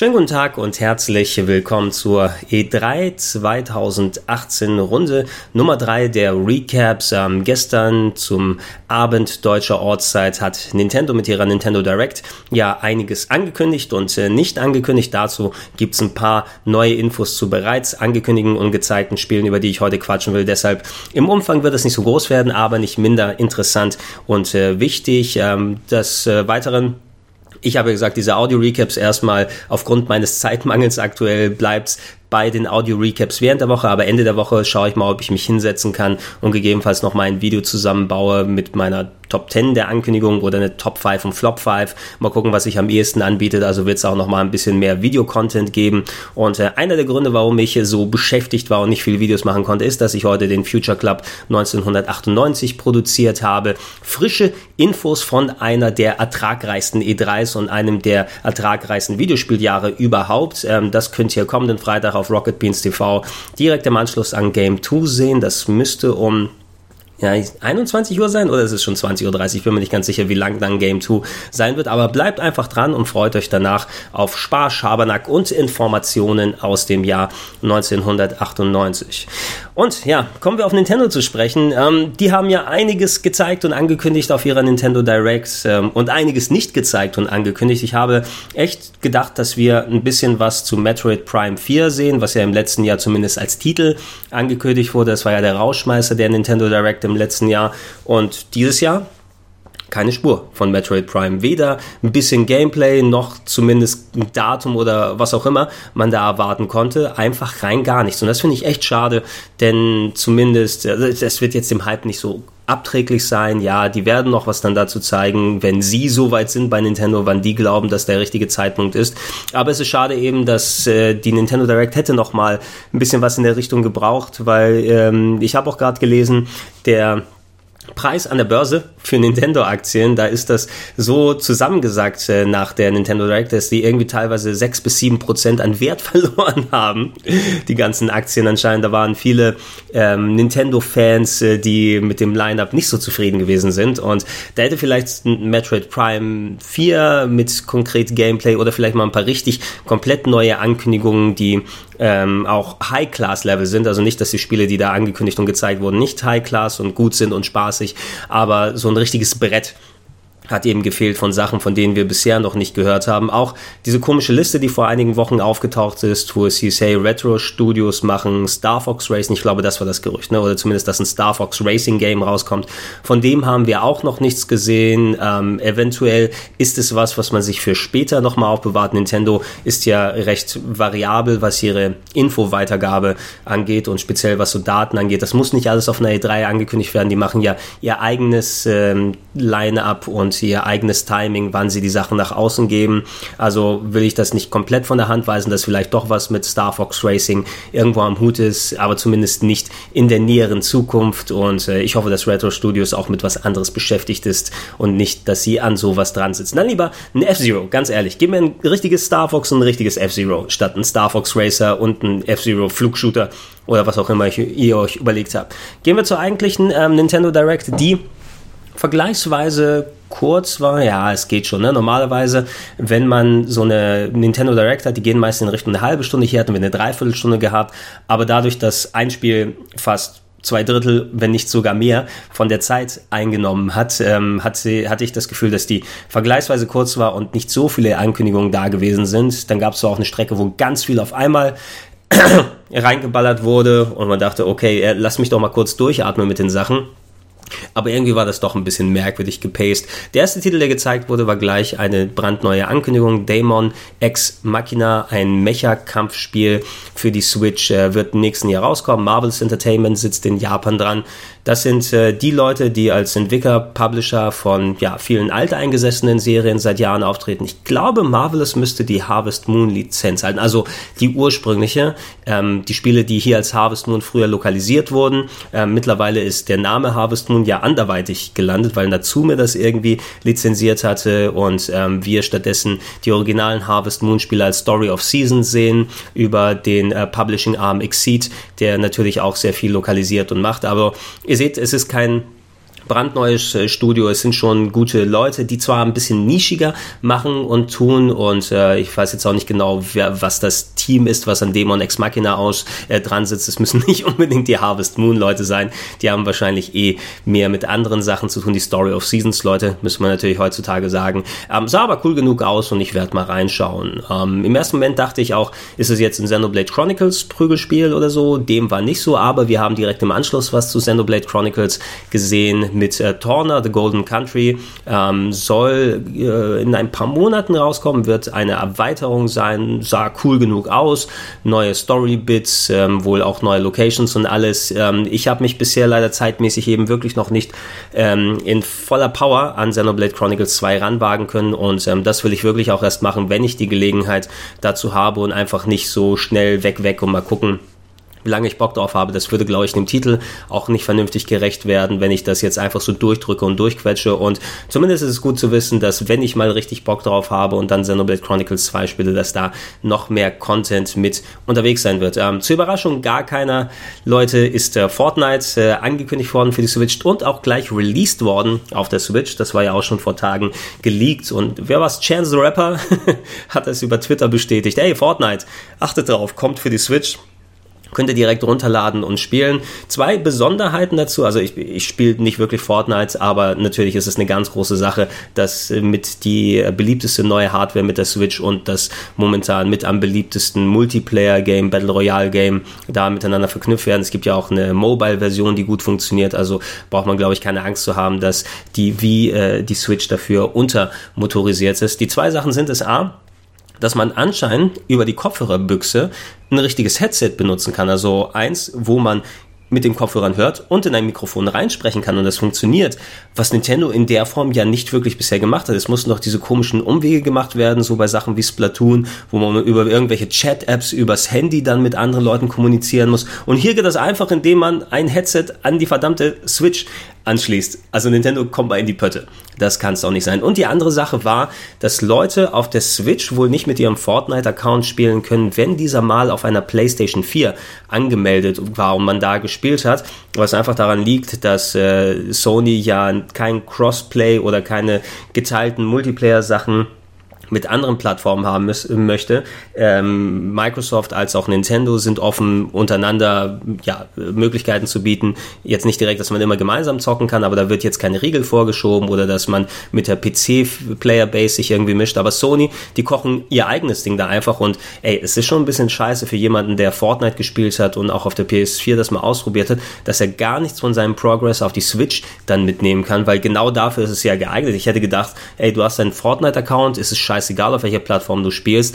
Schönen guten Tag und herzlich willkommen zur E3 2018 Runde Nummer 3 der Recaps. Ähm, gestern zum Abend deutscher Ortszeit hat Nintendo mit ihrer Nintendo Direct ja einiges angekündigt und äh, nicht angekündigt. Dazu gibt es ein paar neue Infos zu bereits angekündigten und gezeigten Spielen, über die ich heute quatschen will. Deshalb im Umfang wird es nicht so groß werden, aber nicht minder interessant und äh, wichtig. Ähm, des äh, Weiteren ich habe gesagt, diese Audio-Recaps erstmal aufgrund meines Zeitmangels aktuell bleibt bei den Audio-Recaps während der Woche, aber Ende der Woche schaue ich mal, ob ich mich hinsetzen kann und gegebenenfalls noch mal ein Video zusammenbaue mit meiner Top 10 der Ankündigung oder eine Top 5 und Flop 5. Mal gucken, was sich am ehesten anbietet. Also wird es auch noch mal ein bisschen mehr Videocontent geben. Und äh, einer der Gründe, warum ich so beschäftigt war und nicht viele Videos machen konnte, ist, dass ich heute den Future Club 1998 produziert habe. Frische Infos von einer der ertragreichsten E3s und einem der ertragreichsten Videospieljahre überhaupt. Ähm, das könnt ihr kommenden Freitag auf Rocket Beans TV direkt im Anschluss an Game 2 sehen. Das müsste um ja, 21 Uhr sein oder ist es schon 20.30 Uhr? Ich bin mir nicht ganz sicher, wie lang dann Game 2 sein wird, aber bleibt einfach dran und freut euch danach auf Spaß, Schabernack und Informationen aus dem Jahr 1998. Und ja, kommen wir auf Nintendo zu sprechen. Ähm, die haben ja einiges gezeigt und angekündigt auf ihrer Nintendo Direct ähm, und einiges nicht gezeigt und angekündigt. Ich habe echt gedacht, dass wir ein bisschen was zu Metroid Prime 4 sehen, was ja im letzten Jahr zumindest als Titel angekündigt wurde. Das war ja der Rauschmeister der Nintendo Direct im letzten Jahr. Und dieses Jahr keine Spur von Metroid Prime. Weder ein bisschen Gameplay noch zumindest ein Datum oder was auch immer man da erwarten konnte. Einfach rein gar nichts. Und das finde ich echt schade, denn zumindest, es wird jetzt dem Hype nicht so abträglich sein. Ja, die werden noch was dann dazu zeigen, wenn sie so weit sind bei Nintendo, wann die glauben, dass der richtige Zeitpunkt ist. Aber es ist schade eben, dass äh, die Nintendo Direct hätte noch mal ein bisschen was in der Richtung gebraucht, weil ähm, ich habe auch gerade gelesen, der Preis an der Börse für Nintendo-Aktien, da ist das so zusammengesagt äh, nach der Nintendo Direct, dass die irgendwie teilweise sechs bis sieben Prozent an Wert verloren haben. Die ganzen Aktien anscheinend. Da waren viele ähm, Nintendo-Fans, äh, die mit dem Line-Up nicht so zufrieden gewesen sind. Und da hätte vielleicht ein Metroid Prime 4 mit konkret Gameplay oder vielleicht mal ein paar richtig komplett neue Ankündigungen, die ähm, auch High-Class-Level sind. Also nicht, dass die Spiele, die da angekündigt und gezeigt wurden, nicht High-Class und gut sind und spaßig, aber so ein richtiges Brett hat eben gefehlt von Sachen, von denen wir bisher noch nicht gehört haben. Auch diese komische Liste, die vor einigen Wochen aufgetaucht ist, wo es hieß, hey, Retro Studios machen Star Fox Racing. Ich glaube, das war das Gerücht, ne? oder zumindest, dass ein Star Fox Racing Game rauskommt. Von dem haben wir auch noch nichts gesehen. Ähm, eventuell ist es was, was man sich für später nochmal aufbewahrt. Nintendo ist ja recht variabel, was ihre Info-Weitergabe angeht und speziell was so Daten angeht. Das muss nicht alles auf einer E3 angekündigt werden. Die machen ja ihr eigenes ähm, Line-up und ihr eigenes Timing, wann sie die Sachen nach außen geben. Also will ich das nicht komplett von der Hand weisen, dass vielleicht doch was mit Star Fox Racing irgendwo am Hut ist, aber zumindest nicht in der näheren Zukunft. Und äh, ich hoffe, dass Retro Studios auch mit was anderes beschäftigt ist und nicht, dass sie an sowas dran sitzen. Dann lieber ein F-Zero, ganz ehrlich. Gib mir ein richtiges Star Fox und ein richtiges F-Zero statt ein Star Fox Racer und ein F-Zero Flugshooter oder was auch immer ihr euch überlegt habt. Gehen wir zur eigentlichen ähm, Nintendo Direct, die vergleichsweise kurz war, ja, es geht schon. Ne? Normalerweise, wenn man so eine Nintendo Direct hat, die gehen meist in Richtung eine halbe Stunde. Hier hatten wir eine Dreiviertelstunde gehabt. Aber dadurch, dass ein Spiel fast zwei Drittel, wenn nicht sogar mehr, von der Zeit eingenommen hat, ähm, hat sie, hatte ich das Gefühl, dass die vergleichsweise kurz war und nicht so viele Ankündigungen da gewesen sind. Dann gab es auch eine Strecke, wo ganz viel auf einmal reingeballert wurde und man dachte, okay, äh, lass mich doch mal kurz durchatmen mit den Sachen. Aber irgendwie war das doch ein bisschen merkwürdig gepaced. Der erste Titel, der gezeigt wurde, war gleich eine brandneue Ankündigung. Daemon Ex Machina, ein Mecha-Kampfspiel für die Switch, äh, wird im nächsten Jahr rauskommen. Marvel's Entertainment sitzt in Japan dran. Das sind äh, die Leute, die als Entwickler, Publisher von ja, vielen alteingesessenen Serien seit Jahren auftreten. Ich glaube, Marvelous müsste die Harvest Moon Lizenz halten, also die ursprüngliche. Ähm, die Spiele, die hier als Harvest Moon früher lokalisiert wurden. Ähm, mittlerweile ist der Name Harvest Moon ja anderweitig gelandet, weil Natsume das irgendwie lizenziert hatte und ähm, wir stattdessen die originalen Harvest Moon Spiele als Story of Seasons sehen über den äh, Publishing Arm Exceed, der natürlich auch sehr viel lokalisiert und macht. Aber Ihr seht, es ist kein brandneues äh, Studio. Es sind schon gute Leute, die zwar ein bisschen nischiger machen und tun und äh, ich weiß jetzt auch nicht genau, wer, was das Team ist, was an Demon Ex Machina aus äh, dran sitzt. Es müssen nicht unbedingt die Harvest Moon Leute sein. Die haben wahrscheinlich eh mehr mit anderen Sachen zu tun. Die Story of Seasons Leute, müssen wir natürlich heutzutage sagen. Ähm, sah aber cool genug aus und ich werde mal reinschauen. Ähm, Im ersten Moment dachte ich auch, ist es jetzt ein Xenoblade Chronicles Prügelspiel oder so? Dem war nicht so, aber wir haben direkt im Anschluss was zu Xenoblade Chronicles gesehen mit äh, Torna, The Golden Country. Ähm, soll äh, in ein paar Monaten rauskommen, wird eine Erweiterung sein, sah cool genug aus, neue Story-Bits, ähm, wohl auch neue Locations und alles. Ähm, ich habe mich bisher leider zeitmäßig eben wirklich noch nicht ähm, in voller Power an Xenoblade Chronicles 2 ranwagen können und ähm, das will ich wirklich auch erst machen, wenn ich die Gelegenheit dazu habe und einfach nicht so schnell weg, weg und mal gucken, wie lange ich Bock drauf habe. Das würde, glaube ich, dem Titel auch nicht vernünftig gerecht werden, wenn ich das jetzt einfach so durchdrücke und durchquetsche. Und zumindest ist es gut zu wissen, dass wenn ich mal richtig Bock drauf habe und dann Xenoblade Chronicles 2 spiele, dass da noch mehr Content mit unterwegs sein wird. Ähm, zur Überraschung gar keiner Leute ist äh, Fortnite äh, angekündigt worden für die Switch und auch gleich released worden auf der Switch. Das war ja auch schon vor Tagen geleakt. Und wer war's? Chance the Rapper hat das über Twitter bestätigt. Hey, Fortnite, achtet drauf, kommt für die Switch. Könnt ihr direkt runterladen und spielen. Zwei Besonderheiten dazu, also ich, ich spiele nicht wirklich Fortnite, aber natürlich ist es eine ganz große Sache, dass mit die beliebteste neue Hardware mit der Switch und das momentan mit am beliebtesten Multiplayer-Game, Battle Royale-Game da miteinander verknüpft werden. Es gibt ja auch eine Mobile-Version, die gut funktioniert, also braucht man, glaube ich, keine Angst zu haben, dass die wie äh, die Switch dafür untermotorisiert ist. Die zwei Sachen sind es A, dass man anscheinend über die Kopfhörerbüchse ein richtiges Headset benutzen kann. Also eins, wo man mit den Kopfhörern hört und in ein Mikrofon reinsprechen kann und das funktioniert, was Nintendo in der Form ja nicht wirklich bisher gemacht hat. Es mussten noch diese komischen Umwege gemacht werden, so bei Sachen wie Splatoon, wo man über irgendwelche Chat-Apps übers Handy dann mit anderen Leuten kommunizieren muss. Und hier geht das einfach, indem man ein Headset an die verdammte Switch anschließt. Also Nintendo kommt mal in die Pötte. Das kann es auch nicht sein. Und die andere Sache war, dass Leute auf der Switch wohl nicht mit ihrem Fortnite-Account spielen können, wenn dieser mal auf einer PlayStation 4 angemeldet war und man da gespielt hat. Was einfach daran liegt, dass äh, Sony ja kein Crossplay oder keine geteilten Multiplayer-Sachen mit anderen Plattformen haben müß, möchte. Ähm, Microsoft als auch Nintendo sind offen, untereinander ja, Möglichkeiten zu bieten. Jetzt nicht direkt, dass man immer gemeinsam zocken kann, aber da wird jetzt keine Regel vorgeschoben oder dass man mit der PC-Player-Base sich irgendwie mischt. Aber Sony, die kochen ihr eigenes Ding da einfach und ey, es ist schon ein bisschen scheiße für jemanden, der Fortnite gespielt hat und auch auf der PS4 das mal ausprobiert hat, dass er gar nichts von seinem Progress auf die Switch dann mitnehmen kann, weil genau dafür ist es ja geeignet. Ich hätte gedacht, ey, du hast einen Fortnite-Account, ist es scheiße scheißegal, auf welcher Plattform du spielst.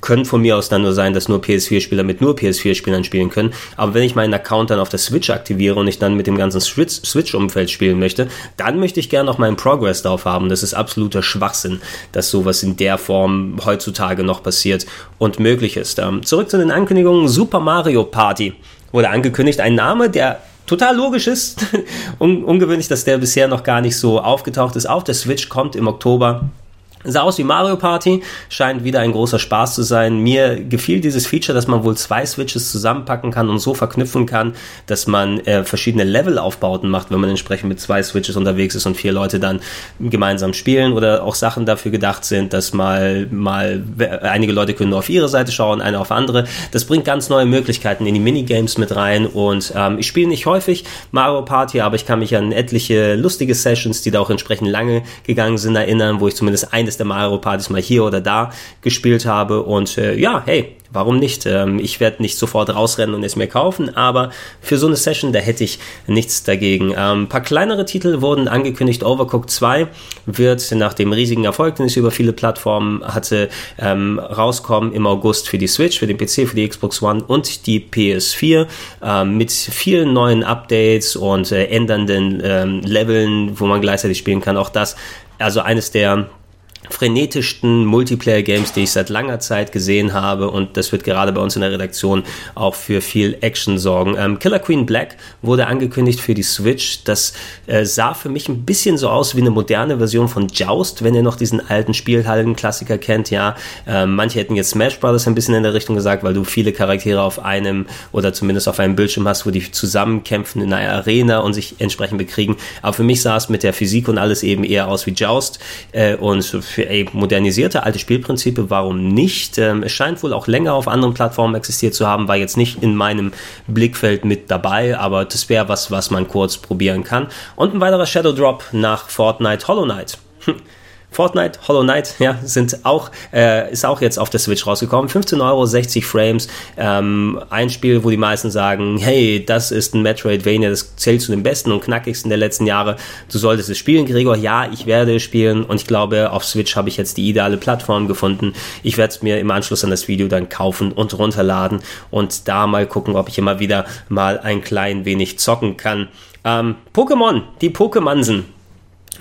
Können von mir aus dann nur sein, dass nur PS4-Spieler mit nur PS4-Spielern spielen können. Aber wenn ich meinen Account dann auf der Switch aktiviere und ich dann mit dem ganzen Switch-Umfeld spielen möchte, dann möchte ich gerne noch meinen Progress drauf haben. Das ist absoluter Schwachsinn, dass sowas in der Form heutzutage noch passiert und möglich ist. Ähm, zurück zu den Ankündigungen. Super Mario Party wurde angekündigt. Ein Name, der total logisch ist. Un ungewöhnlich, dass der bisher noch gar nicht so aufgetaucht ist. Auf der Switch kommt im Oktober Sah aus wie Mario Party, scheint wieder ein großer Spaß zu sein. Mir gefiel dieses Feature, dass man wohl zwei Switches zusammenpacken kann und so verknüpfen kann, dass man äh, verschiedene Levelaufbauten macht, wenn man entsprechend mit zwei Switches unterwegs ist und vier Leute dann gemeinsam spielen oder auch Sachen dafür gedacht sind, dass mal, mal einige Leute können nur auf ihre Seite schauen, eine auf andere. Das bringt ganz neue Möglichkeiten in die Minigames mit rein und ähm, ich spiele nicht häufig Mario Party, aber ich kann mich an etliche lustige Sessions, die da auch entsprechend lange gegangen sind, erinnern, wo ich zumindest eine eines der Mario-Partys mal hier oder da gespielt habe. Und äh, ja, hey, warum nicht? Ähm, ich werde nicht sofort rausrennen und es mir kaufen, aber für so eine Session, da hätte ich nichts dagegen. Ähm, ein paar kleinere Titel wurden angekündigt. Overcooked 2 wird nach dem riesigen Erfolg, den es über viele Plattformen hatte, ähm, rauskommen im August für die Switch, für den PC, für die Xbox One und die PS4 ähm, mit vielen neuen Updates und äh, ändernden ähm, Leveln, wo man gleichzeitig spielen kann. Auch das, also eines der frenetischsten Multiplayer-Games, die ich seit langer Zeit gesehen habe und das wird gerade bei uns in der Redaktion auch für viel Action sorgen. Ähm, Killer Queen Black wurde angekündigt für die Switch. Das äh, sah für mich ein bisschen so aus wie eine moderne Version von Joust, wenn ihr noch diesen alten Spielhallen-Klassiker kennt. Ja, ähm, manche hätten jetzt Smash Brothers ein bisschen in der Richtung gesagt, weil du viele Charaktere auf einem oder zumindest auf einem Bildschirm hast, wo die zusammenkämpfen in einer Arena und sich entsprechend bekriegen. Aber für mich sah es mit der Physik und alles eben eher aus wie Joust äh, und für ey, modernisierte alte Spielprinzipe, warum nicht? Ähm, es scheint wohl auch länger auf anderen Plattformen existiert zu haben, war jetzt nicht in meinem Blickfeld mit dabei, aber das wäre was, was man kurz probieren kann. Und ein weiterer Shadow Drop nach Fortnite Hollow Knight. Fortnite, Hollow Knight, ja, sind auch, äh, ist auch jetzt auf der Switch rausgekommen. 15 Euro, 60 Frames. Ähm, ein Spiel, wo die meisten sagen, hey, das ist ein Metroidvania, das zählt zu den besten und knackigsten der letzten Jahre. Du solltest es spielen, Gregor. Ja, ich werde es spielen und ich glaube, auf Switch habe ich jetzt die ideale Plattform gefunden. Ich werde es mir im Anschluss an das Video dann kaufen und runterladen und da mal gucken, ob ich immer wieder mal ein klein wenig zocken kann. Ähm, Pokémon, die Pokémonsen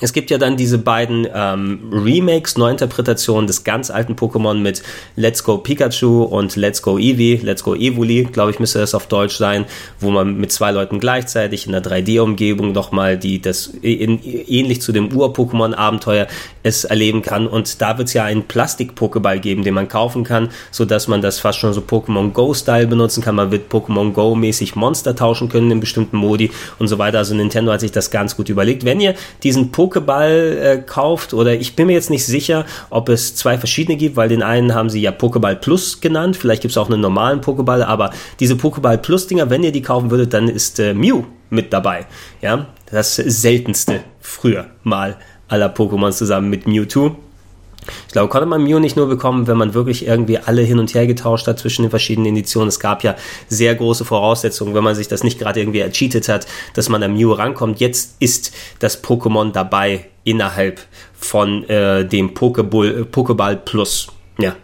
es gibt ja dann diese beiden ähm, Remakes, Neuinterpretationen des ganz alten Pokémon mit Let's Go Pikachu und Let's Go Eevee, Let's Go Evoli, glaube ich, müsste das auf Deutsch sein, wo man mit zwei Leuten gleichzeitig in einer 3D-Umgebung nochmal die, das in, ähnlich zu dem Ur-Pokémon-Abenteuer es erleben kann. Und da wird es ja einen Plastik-Pokéball geben, den man kaufen kann, so dass man das fast schon so Pokémon Go-Style benutzen kann. Man wird Pokémon Go-mäßig Monster tauschen können in bestimmten Modi und so weiter. Also Nintendo hat sich das ganz gut überlegt. Wenn ihr diesen Pokémon Pokéball äh, kauft, oder ich bin mir jetzt nicht sicher, ob es zwei verschiedene gibt, weil den einen haben sie ja Pokéball Plus genannt, vielleicht gibt es auch einen normalen Pokéball, aber diese Pokéball Plus Dinger, wenn ihr die kaufen würdet, dann ist äh, Mew mit dabei. Ja, das seltenste früher mal aller Pokémon zusammen mit Mewtwo. Ich glaube, konnte man Mew nicht nur bekommen, wenn man wirklich irgendwie alle hin und her getauscht hat zwischen den verschiedenen Editionen. Es gab ja sehr große Voraussetzungen, wenn man sich das nicht gerade irgendwie ercheatet hat, dass man an Mew rankommt. Jetzt ist das Pokémon dabei innerhalb von äh, dem Pokéball, Pokéball Plus. Ja,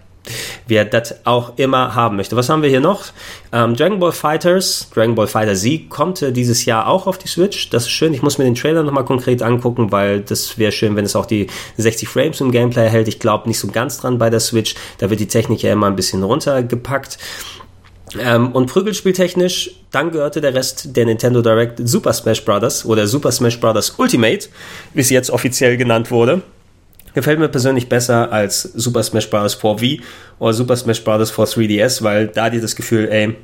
wer das auch immer haben möchte. Was haben wir hier noch? Ähm, Dragon Ball Fighters, Dragon Ball Fighter Z kommt äh, dieses Jahr auch auf die Switch. Das ist schön. Ich muss mir den Trailer nochmal konkret angucken, weil das wäre schön, wenn es auch die 60 Frames im Gameplay hält. Ich glaube nicht so ganz dran bei der Switch. Da wird die Technik ja immer ein bisschen runtergepackt. Ähm, und prügelspieltechnisch, dann gehörte der Rest der Nintendo Direct Super Smash Bros. oder Super Smash Bros. Ultimate, wie es jetzt offiziell genannt wurde. Gefällt mir persönlich besser als Super Smash Bros. 4V oder Super Smash Bros. 4 3DS, weil da dir das Gefühl, ey,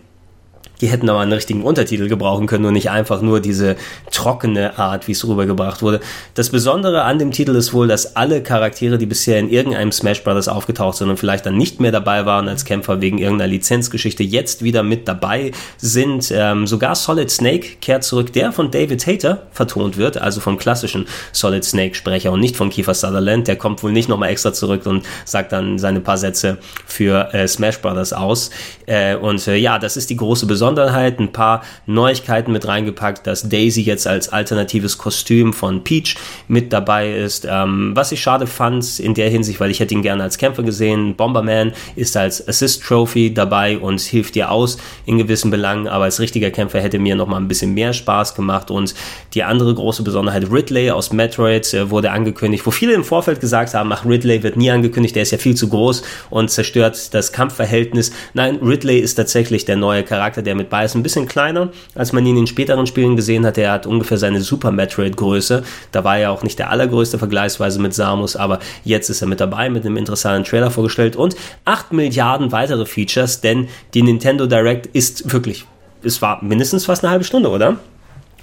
die hätten aber einen richtigen Untertitel gebrauchen können und nicht einfach nur diese trockene Art, wie es rübergebracht wurde. Das Besondere an dem Titel ist wohl, dass alle Charaktere, die bisher in irgendeinem Smash Bros. aufgetaucht sind und vielleicht dann nicht mehr dabei waren als Kämpfer wegen irgendeiner Lizenzgeschichte, jetzt wieder mit dabei sind. Ähm, sogar Solid Snake kehrt zurück, der von David Hater vertont wird, also vom klassischen Solid Snake Sprecher und nicht von Kiefer Sutherland. Der kommt wohl nicht nochmal extra zurück und sagt dann seine paar Sätze für äh, Smash Bros. aus. Äh, und äh, ja, das ist die große Besonderheit Besonderheit, ein paar Neuigkeiten mit reingepackt, dass Daisy jetzt als alternatives Kostüm von Peach mit dabei ist. Ähm, was ich schade fand in der Hinsicht, weil ich hätte ihn gerne als Kämpfer gesehen. Bomberman ist als Assist Trophy dabei und hilft dir aus in gewissen Belangen, aber als richtiger Kämpfer hätte mir noch mal ein bisschen mehr Spaß gemacht und die andere große Besonderheit Ridley aus Metroid äh, wurde angekündigt, wo viele im Vorfeld gesagt haben, ach Ridley wird nie angekündigt, der ist ja viel zu groß und zerstört das Kampfverhältnis. Nein, Ridley ist tatsächlich der neue Charakter, der mit bei ist. Ein bisschen kleiner, als man ihn in den späteren Spielen gesehen hat. Er hat ungefähr seine Super Metroid-Größe. Da war er auch nicht der allergrößte vergleichsweise mit Samus, aber jetzt ist er mit dabei, mit einem interessanten Trailer vorgestellt und 8 Milliarden weitere Features, denn die Nintendo Direct ist wirklich, es war mindestens fast eine halbe Stunde, oder?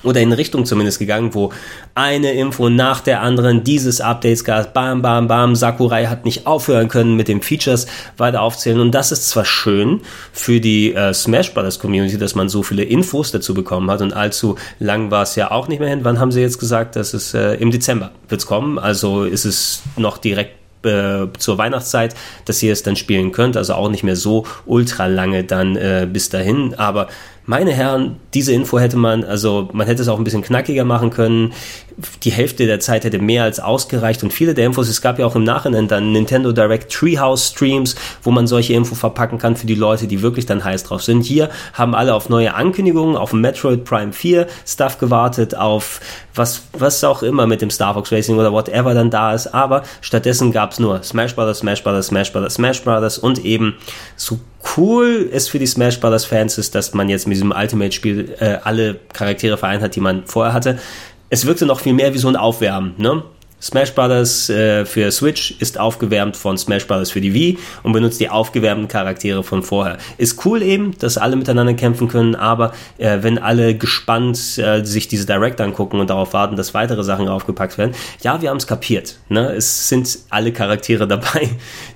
Oder in Richtung zumindest gegangen, wo eine Info nach der anderen dieses Updates gab, bam, bam, bam, Sakurai hat nicht aufhören können mit den Features weiter aufzählen. Und das ist zwar schön für die äh, Smash Brothers Community, dass man so viele Infos dazu bekommen hat. Und allzu lang war es ja auch nicht mehr hin. Wann haben sie jetzt gesagt, dass es äh, im Dezember wird's kommen, also ist es noch direkt äh, zur Weihnachtszeit, dass ihr es dann spielen könnt, also auch nicht mehr so ultra lange dann äh, bis dahin, aber meine Herren, diese Info hätte man, also man hätte es auch ein bisschen knackiger machen können. Die Hälfte der Zeit hätte mehr als ausgereicht und viele der Infos, es gab ja auch im Nachhinein dann Nintendo Direct Treehouse Streams, wo man solche Info verpacken kann für die Leute, die wirklich dann heiß drauf sind. Hier haben alle auf neue Ankündigungen, auf Metroid Prime 4 Stuff gewartet, auf was, was auch immer mit dem Star Fox Racing oder whatever dann da ist, aber stattdessen gab es nur Smash Brothers, Smash Brothers, Smash Brothers, Smash Brothers und eben so cool es für die Smash Brothers Fans ist, dass man jetzt mit diesem Ultimate-Spiel äh, alle Charaktere vereint hat, die man vorher hatte. Es wirkte noch viel mehr wie so ein Aufwärmen, ne? Smash Brothers äh, für Switch ist aufgewärmt von Smash Brothers für die Wii und benutzt die aufgewärmten Charaktere von vorher. Ist cool eben, dass alle miteinander kämpfen können, aber äh, wenn alle gespannt äh, sich diese Direct angucken und darauf warten, dass weitere Sachen aufgepackt werden, ja, wir haben es kapiert. Ne? Es sind alle Charaktere dabei,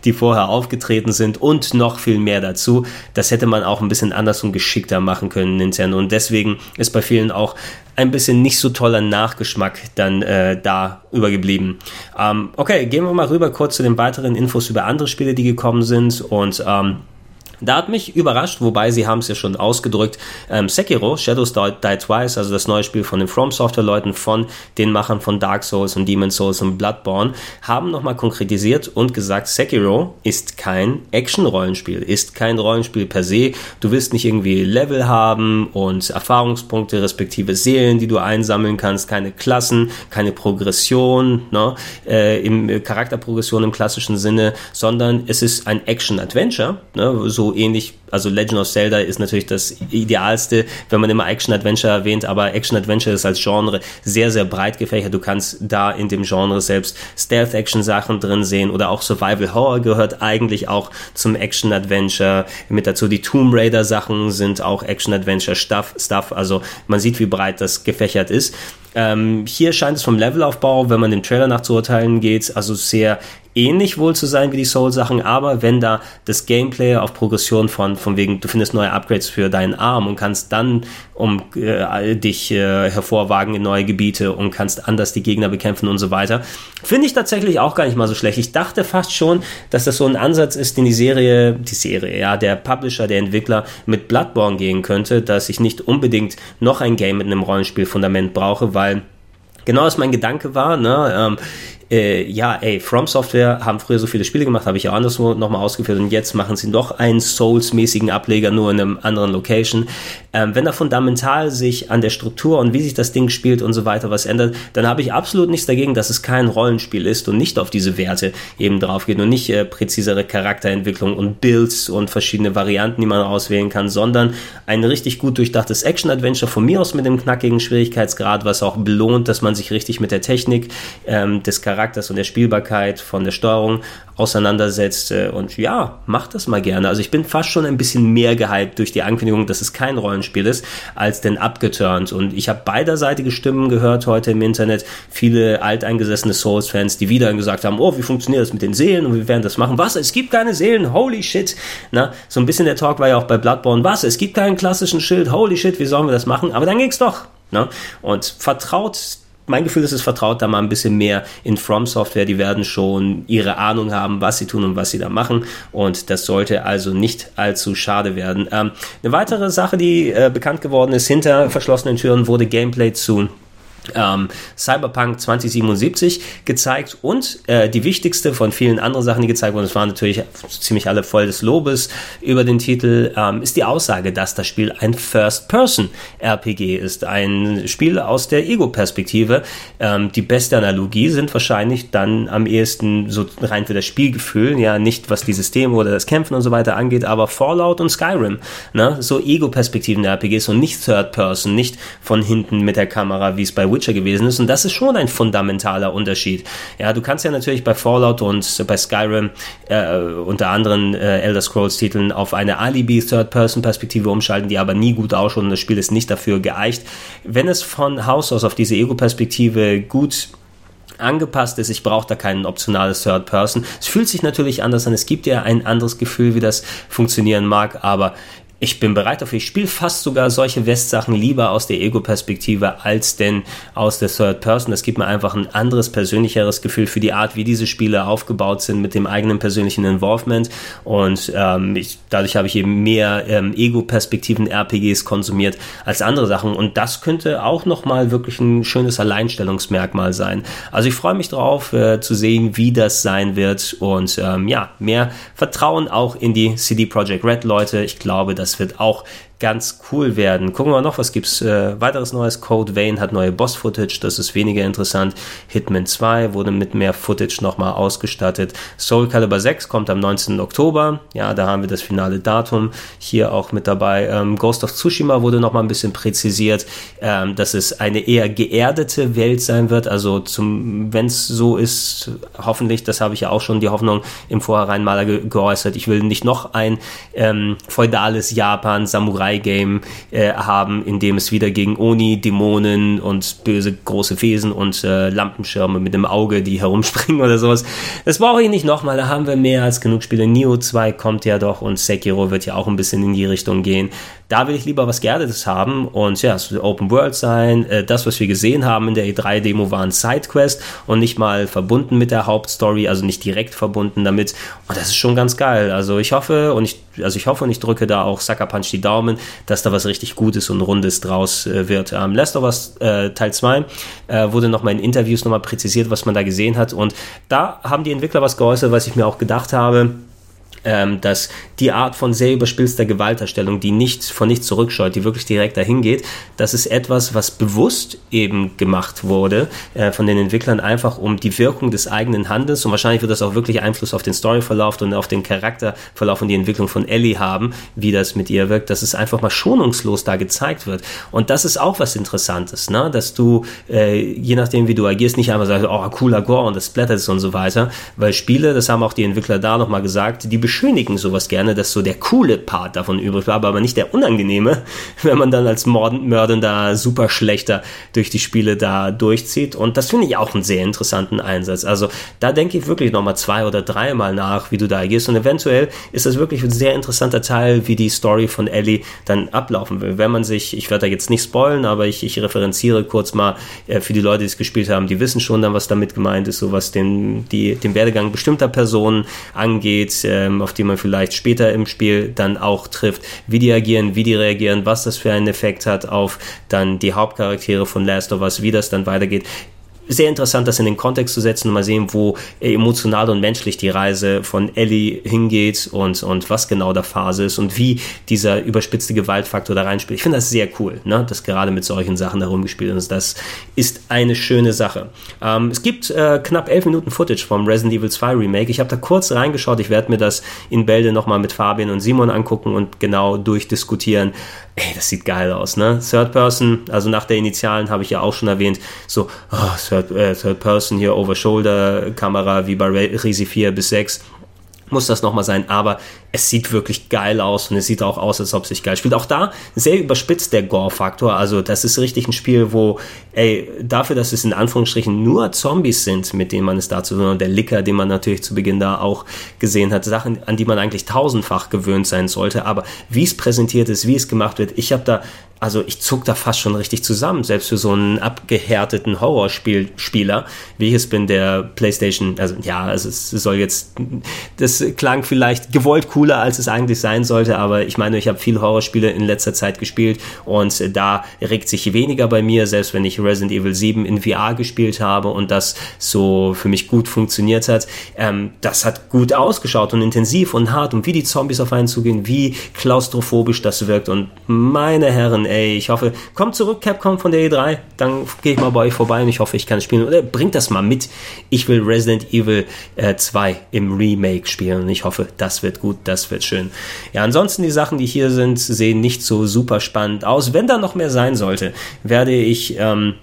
die vorher aufgetreten sind und noch viel mehr dazu. Das hätte man auch ein bisschen anders und geschickter machen können, Nintendo. Und deswegen ist bei vielen auch ein bisschen nicht so toller Nachgeschmack dann äh, da übergeblieben. Ähm, okay, gehen wir mal rüber kurz zu den weiteren Infos über andere Spiele, die gekommen sind und ähm, da hat mich überrascht, wobei sie haben es ja schon ausgedrückt, ähm, Sekiro, Shadows Die, Die Twice, also das neue Spiel von den From Software Leuten, von den Machern von Dark Souls und Demon Souls und Bloodborne, haben nochmal konkretisiert und gesagt, Sekiro ist kein Action-Rollenspiel, ist kein Rollenspiel per se. Du wirst nicht irgendwie Level haben und Erfahrungspunkte respektive Seelen, die du einsammeln kannst, keine Klassen, keine Progression, ne, äh, im Charakterprogression im klassischen Sinne, sondern es ist ein Action-Adventure, ne, so ähnlich, also Legend of Zelda ist natürlich das idealste, wenn man immer Action-Adventure erwähnt, aber Action-Adventure ist als Genre sehr, sehr breit gefächert. Du kannst da in dem Genre selbst Stealth-Action-Sachen drin sehen oder auch Survival-Horror gehört eigentlich auch zum Action-Adventure mit dazu. Die Tomb Raider-Sachen sind auch Action-Adventure-Stuff, Stuff. also man sieht, wie breit das gefächert ist. Ähm, hier scheint es vom Levelaufbau, wenn man dem Trailer nach zu urteilen geht, also sehr ähnlich wohl zu sein wie die Soul-Sachen, aber wenn da das Gameplay auf Progression von, von wegen, du findest neue Upgrades für deinen Arm und kannst dann um äh, dich äh, hervorwagen in neue Gebiete und kannst anders die Gegner bekämpfen und so weiter, finde ich tatsächlich auch gar nicht mal so schlecht. Ich dachte fast schon, dass das so ein Ansatz ist, den die Serie, die Serie, ja, der Publisher, der Entwickler mit Bloodborne gehen könnte, dass ich nicht unbedingt noch ein Game mit einem Rollenspielfundament brauche, weil genau was mein Gedanke war. Ne? Ähm, äh, ja, ey, From Software haben früher so viele Spiele gemacht, habe ich ja anderswo nochmal ausgeführt und jetzt machen sie noch einen Souls-mäßigen Ableger, nur in einem anderen Location. Ähm, wenn da fundamental sich an der Struktur und wie sich das Ding spielt und so weiter was ändert, dann habe ich absolut nichts dagegen, dass es kein Rollenspiel ist und nicht auf diese Werte eben drauf geht und nicht äh, präzisere Charakterentwicklung und Builds und verschiedene Varianten, die man auswählen kann, sondern ein richtig gut durchdachtes Action-Adventure von mir aus mit dem knackigen Schwierigkeitsgrad, was auch belohnt, dass man sich richtig mit der Technik ähm, des Charakters Charakters und der Spielbarkeit, von der Steuerung auseinandersetzt. Und ja, macht das mal gerne. Also ich bin fast schon ein bisschen mehr gehypt durch die Ankündigung, dass es kein Rollenspiel ist, als denn abgeturnt. Und ich habe beiderseitige Stimmen gehört heute im Internet. Viele alteingesessene Souls-Fans, die wieder gesagt haben, oh, wie funktioniert das mit den Seelen und wir werden das machen. Was? Es gibt keine Seelen? Holy shit. Na, so ein bisschen der Talk war ja auch bei Bloodborne. Was? Es gibt keinen klassischen Schild? Holy shit, wie sollen wir das machen? Aber dann ging's doch. Na? Und vertraut mein Gefühl ist, es vertraut da mal ein bisschen mehr in From Software. Die werden schon ihre Ahnung haben, was sie tun und was sie da machen. Und das sollte also nicht allzu schade werden. Ähm, eine weitere Sache, die äh, bekannt geworden ist, hinter verschlossenen Türen wurde Gameplay zu ähm, Cyberpunk 2077 gezeigt und äh, die wichtigste von vielen anderen Sachen, die gezeigt wurden, das waren natürlich ziemlich alle voll des Lobes über den Titel, ähm, ist die Aussage, dass das Spiel ein First-Person-RPG ist, ein Spiel aus der Ego-Perspektive. Ähm, die beste Analogie sind wahrscheinlich dann am ehesten so rein für das Spielgefühl, ja nicht was die Systeme oder das Kämpfen und so weiter angeht, aber Fallout und Skyrim, ne? so Ego-Perspektiven der RPGs und nicht Third-Person, nicht von hinten mit der Kamera, wie es bei Witcher gewesen ist. Und das ist schon ein fundamentaler Unterschied. Ja, du kannst ja natürlich bei Fallout und bei Skyrim äh, unter anderen äh, Elder Scrolls Titeln auf eine Alibi Third-Person-Perspektive umschalten, die aber nie gut ausschaut und das Spiel ist nicht dafür geeicht. Wenn es von Haus aus auf diese Ego-Perspektive gut angepasst ist. Ich brauche da kein optionales Third Person. Es fühlt sich natürlich anders an. Es gibt ja ein anderes Gefühl, wie das funktionieren mag, aber ich bin bereit dafür. Ich spiele fast sogar solche West-Sachen lieber aus der Ego-Perspektive als denn aus der Third Person. Das gibt mir einfach ein anderes, persönlicheres Gefühl für die Art, wie diese Spiele aufgebaut sind mit dem eigenen persönlichen Involvement. Und ähm, ich, dadurch habe ich eben mehr ähm, Ego-Perspektiven RPGs konsumiert als andere Sachen. Und das könnte auch nochmal wirklich ein schönes Alleinstellungsmerkmal sein. Also ich freue mich drauf äh, zu sehen, wie das sein wird. Und ähm, ja, mehr Vertrauen auch in die CD Projekt Red Leute. Ich glaube, dass wird auch ganz cool werden. Gucken wir noch, was gibt's äh, weiteres Neues. Code Vein hat neue Boss-Footage, das ist weniger interessant. Hitman 2 wurde mit mehr Footage nochmal ausgestattet. Soul Calibur 6 kommt am 19. Oktober. Ja, da haben wir das finale Datum hier auch mit dabei. Ähm, Ghost of Tsushima wurde nochmal ein bisschen präzisiert, ähm, dass es eine eher geerdete Welt sein wird. Also zum, wenn es so ist, hoffentlich, das habe ich ja auch schon die Hoffnung im Vorhinein mal ge geäußert. Ich will nicht noch ein ähm, feudales Japan, Samurai Samurai-Game äh, haben, in dem es wieder gegen Oni, Dämonen und böse große Wesen und äh, Lampenschirme mit dem Auge, die herumspringen oder sowas. Das brauche ich nicht nochmal, da haben wir mehr als genug Spiele. Neo 2 kommt ja doch und Sekiro wird ja auch ein bisschen in die Richtung gehen. Da will ich lieber was Geerdetes haben und ja, es wird Open World sein. Äh, das, was wir gesehen haben in der E3-Demo, war ein Sidequest und nicht mal verbunden mit der Hauptstory, also nicht direkt verbunden damit. Und das ist schon ganz geil. Also ich hoffe und ich, also ich hoffe und ich drücke da auch Sucker Punch die Daumen, dass da was richtig Gutes und Rundes draus äh, wird. Ähm, Last of Us äh, Teil 2 äh, wurde nochmal in Interviews nochmal präzisiert, was man da gesehen hat. Und da haben die Entwickler was geäußert, was ich mir auch gedacht habe ähm, dass die Art von sehr überspitzter Gewalterstellung, die nicht von nichts zurückscheut, die wirklich direkt dahin geht, das ist etwas, was bewusst eben gemacht wurde äh, von den Entwicklern, einfach um die Wirkung des eigenen Handelns und wahrscheinlich wird das auch wirklich Einfluss auf den Storyverlauf und auf den Charakterverlauf und die Entwicklung von Ellie haben, wie das mit ihr wirkt, dass es einfach mal schonungslos da gezeigt wird. Und das ist auch was Interessantes, ne? dass du, äh, je nachdem wie du agierst, nicht einfach sagst, oh, cooler Gore und das blättert es und so weiter, weil Spiele, das haben auch die Entwickler da nochmal gesagt, die beschönigen sowas gerne, dass so der coole Part davon übrig bleibt, aber nicht der unangenehme, wenn man dann als mordender super schlechter durch die Spiele da durchzieht. Und das finde ich auch einen sehr interessanten Einsatz. Also da denke ich wirklich nochmal zwei oder dreimal nach, wie du da agierst. Und eventuell ist das wirklich ein sehr interessanter Teil, wie die Story von Ellie dann ablaufen will. Wenn man sich, ich werde da jetzt nicht spoilen, aber ich, ich referenziere kurz mal äh, für die Leute, die es gespielt haben, die wissen schon dann, was damit gemeint ist, so was den, die, den Werdegang bestimmter Personen angeht, ähm, auf die man vielleicht später im Spiel dann auch trifft, wie die agieren, wie die reagieren, was das für einen Effekt hat auf dann die Hauptcharaktere von Last of Us, wie das dann weitergeht sehr interessant, das in den Kontext zu setzen und mal sehen, wo emotional und menschlich die Reise von Ellie hingeht und, und was genau der Phase ist und wie dieser überspitzte Gewaltfaktor da reinspielt. Ich finde das sehr cool, ne? dass gerade mit solchen Sachen da rumgespielt ist. Das ist eine schöne Sache. Ähm, es gibt äh, knapp elf Minuten Footage vom Resident Evil 2 Remake. Ich habe da kurz reingeschaut. Ich werde mir das in Bälde nochmal mit Fabian und Simon angucken und genau durchdiskutieren. Ey, das sieht geil aus, ne? Third Person, also nach der Initialen habe ich ja auch schon erwähnt, so oh, Third, äh, Third Person hier Over-Shoulder-Kamera wie bei Resi 4 bis 6 muss das nochmal sein, aber es sieht wirklich geil aus und es sieht auch aus, als ob es sich geil spielt. Auch da sehr überspitzt der Gore-Faktor. Also, das ist richtig ein Spiel, wo, ey, dafür, dass es in Anführungsstrichen nur Zombies sind, mit denen man es dazu, und der Licker, den man natürlich zu Beginn da auch gesehen hat, Sachen, an die man eigentlich tausendfach gewöhnt sein sollte. Aber wie es präsentiert ist, wie es gemacht wird, ich habe da also ich zuck da fast schon richtig zusammen, selbst für so einen abgehärteten Horrorspieler, wie ich es bin, der PlayStation, also ja, also es soll jetzt, das klang vielleicht gewollt cooler, als es eigentlich sein sollte, aber ich meine, ich habe viele Horrorspiele in letzter Zeit gespielt und da regt sich weniger bei mir, selbst wenn ich Resident Evil 7 in VR gespielt habe und das so für mich gut funktioniert hat. Ähm, das hat gut ausgeschaut und intensiv und hart und wie die Zombies auf einen zugehen, wie klaustrophobisch das wirkt und meine Herren, ey, ich hoffe, kommt zurück, Capcom von der E3, dann gehe ich mal bei euch vorbei und ich hoffe, ich kann spielen. Oder bringt das mal mit. Ich will Resident Evil äh, 2 im Remake spielen und ich hoffe, das wird gut, das wird schön. Ja, ansonsten die Sachen, die hier sind, sehen nicht so super spannend aus. Wenn da noch mehr sein sollte, werde ich ähm,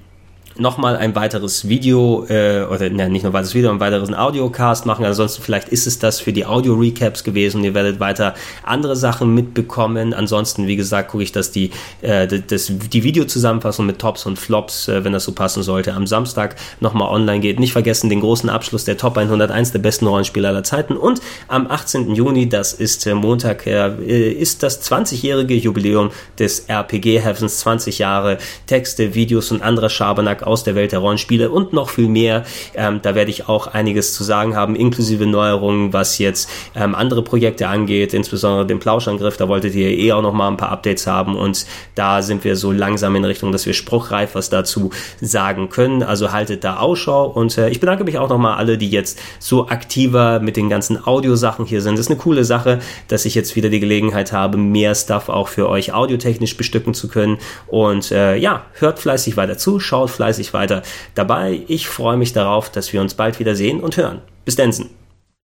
nochmal ein weiteres Video äh, oder ne, nicht nur ein weiteres Video, ein weiteres Audiocast machen. Ansonsten vielleicht ist es das für die Audio-Recaps gewesen. Ihr werdet weiter andere Sachen mitbekommen. Ansonsten, wie gesagt, gucke ich, dass die, äh, das, die Videozusammenfassung mit Tops und Flops, äh, wenn das so passen sollte, am Samstag nochmal online geht. Nicht vergessen den großen Abschluss der Top 101 der besten Rollenspiele aller Zeiten. Und am 18. Juni, das ist äh, Montag, äh, ist das 20-jährige Jubiläum des RPG-Heavens. 20 Jahre Texte, Videos und anderer Schabernack aus der Welt der Rollenspiele und noch viel mehr. Ähm, da werde ich auch einiges zu sagen haben, inklusive Neuerungen, was jetzt ähm, andere Projekte angeht, insbesondere den Plauschangriff. Da wolltet ihr eh auch noch mal ein paar Updates haben und da sind wir so langsam in Richtung, dass wir spruchreif was dazu sagen können. Also haltet da Ausschau und äh, ich bedanke mich auch noch mal alle, die jetzt so aktiver mit den ganzen Audiosachen hier sind. Das ist eine coole Sache, dass ich jetzt wieder die Gelegenheit habe, mehr Stuff auch für euch audiotechnisch bestücken zu können. Und äh, ja, hört fleißig weiter zu, schaut fleißig weiter dabei. Ich freue mich darauf, dass wir uns bald wieder sehen und hören. Bis dann.